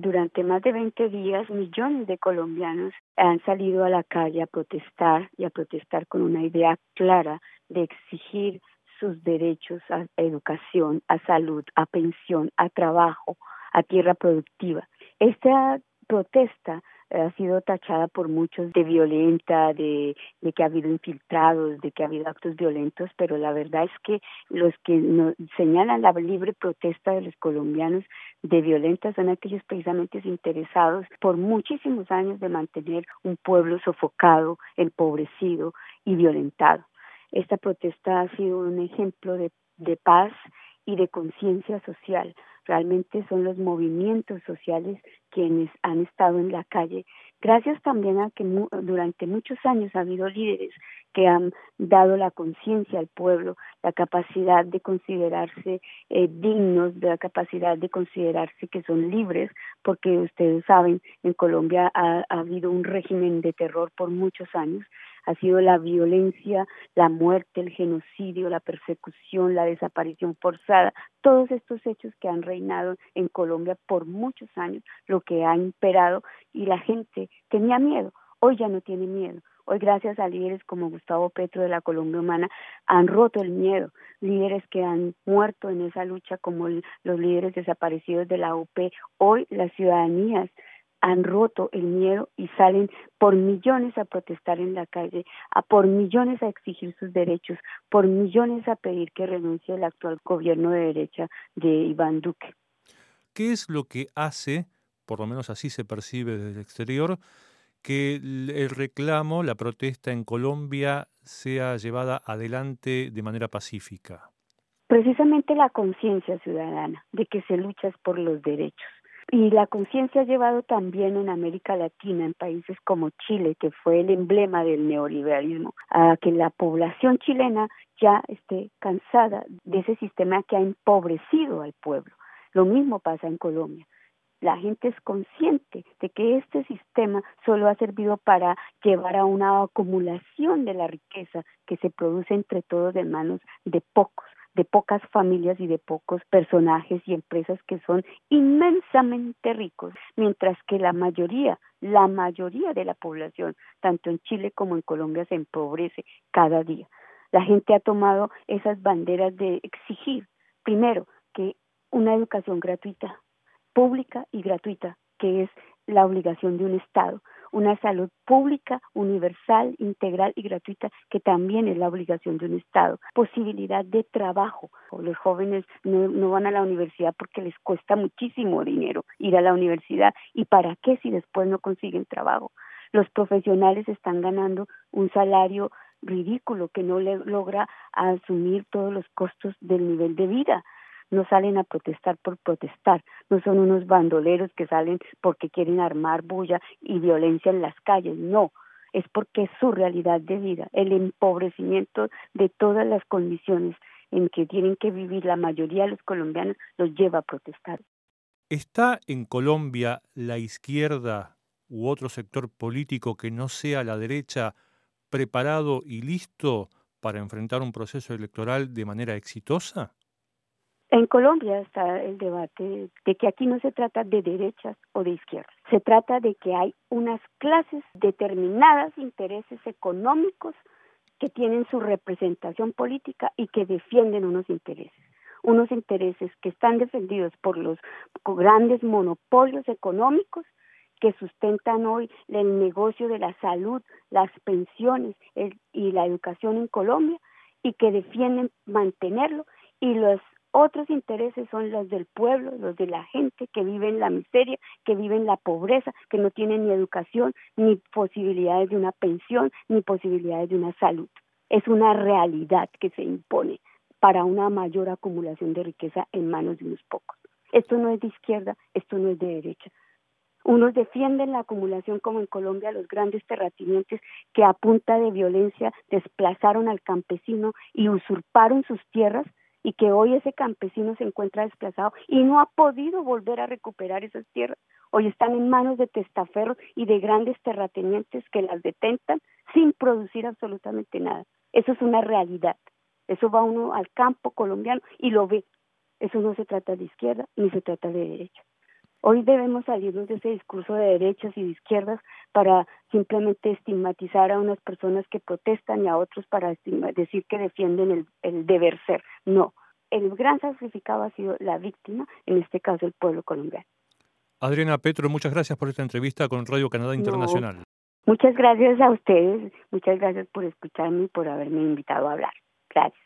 durante más de 20 días millones de colombianos han salido a la calle a protestar y a protestar con una idea clara de exigir sus derechos a educación, a salud, a pensión, a trabajo, a tierra productiva. Esta protesta ha sido tachada por muchos de violenta, de, de, que ha habido infiltrados, de que ha habido actos violentos, pero la verdad es que los que nos señalan la libre protesta de los colombianos de violenta son aquellos precisamente interesados por muchísimos años de mantener un pueblo sofocado, empobrecido y violentado. Esta protesta ha sido un ejemplo de, de paz y de conciencia social realmente son los movimientos sociales quienes han estado en la calle, gracias también a que durante muchos años ha habido líderes que han dado la conciencia al pueblo, la capacidad de considerarse eh, dignos, la capacidad de considerarse que son libres, porque ustedes saben, en Colombia ha habido un régimen de terror por muchos años ha sido la violencia, la muerte, el genocidio, la persecución, la desaparición forzada, todos estos hechos que han reinado en Colombia por muchos años, lo que ha imperado y la gente tenía miedo, hoy ya no tiene miedo. Hoy, gracias a líderes como Gustavo Petro de la Colombia Humana, han roto el miedo. Líderes que han muerto en esa lucha, como los líderes desaparecidos de la UP. Hoy, las ciudadanías han roto el miedo y salen por millones a protestar en la calle, a por millones a exigir sus derechos, por millones a pedir que renuncie el actual gobierno de derecha de Iván Duque. ¿Qué es lo que hace, por lo menos así se percibe desde el exterior, que el reclamo, la protesta en Colombia sea llevada adelante de manera pacífica? Precisamente la conciencia ciudadana de que se lucha por los derechos y la conciencia ha llevado también en América Latina, en países como Chile, que fue el emblema del neoliberalismo, a que la población chilena ya esté cansada de ese sistema que ha empobrecido al pueblo. Lo mismo pasa en Colombia. La gente es consciente de que este sistema solo ha servido para llevar a una acumulación de la riqueza que se produce entre todos en manos de pocos de pocas familias y de pocos personajes y empresas que son inmensamente ricos, mientras que la mayoría, la mayoría de la población, tanto en Chile como en Colombia, se empobrece cada día. La gente ha tomado esas banderas de exigir, primero, que una educación gratuita, pública y gratuita, que es la obligación de un Estado una salud pública, universal, integral y gratuita, que también es la obligación de un Estado. Posibilidad de trabajo. Los jóvenes no, no van a la universidad porque les cuesta muchísimo dinero ir a la universidad. ¿Y para qué si después no consiguen trabajo? Los profesionales están ganando un salario ridículo que no le logra asumir todos los costos del nivel de vida no salen a protestar por protestar, no son unos bandoleros que salen porque quieren armar bulla y violencia en las calles, no, es porque su realidad de vida, el empobrecimiento de todas las condiciones en que tienen que vivir la mayoría de los colombianos los lleva a protestar. ¿Está en Colombia la izquierda u otro sector político que no sea la derecha preparado y listo para enfrentar un proceso electoral de manera exitosa? En Colombia está el debate de que aquí no se trata de derechas o de izquierdas, se trata de que hay unas clases determinadas, intereses económicos que tienen su representación política y que defienden unos intereses, unos intereses que están defendidos por los grandes monopolios económicos que sustentan hoy el negocio de la salud, las pensiones y la educación en Colombia y que defienden mantenerlo y los otros intereses son los del pueblo, los de la gente que vive en la miseria, que vive en la pobreza, que no tiene ni educación, ni posibilidades de una pensión, ni posibilidades de una salud. Es una realidad que se impone para una mayor acumulación de riqueza en manos de unos pocos. Esto no es de izquierda, esto no es de derecha. Unos defienden la acumulación como en Colombia los grandes terratenientes que a punta de violencia desplazaron al campesino y usurparon sus tierras y que hoy ese campesino se encuentra desplazado y no ha podido volver a recuperar esas tierras. Hoy están en manos de testaferros y de grandes terratenientes que las detentan sin producir absolutamente nada. Eso es una realidad. Eso va uno al campo colombiano y lo ve. Eso no se trata de izquierda ni se trata de derecha. Hoy debemos salirnos de ese discurso de derechas y de izquierdas para simplemente estigmatizar a unas personas que protestan y a otros para decir que defienden el, el deber ser. No, el gran sacrificado ha sido la víctima, en este caso el pueblo colombiano. Adriana Petro, muchas gracias por esta entrevista con Radio Canadá Internacional. muchas gracias a ustedes, muchas gracias por escucharme y por haberme invitado a hablar. Gracias.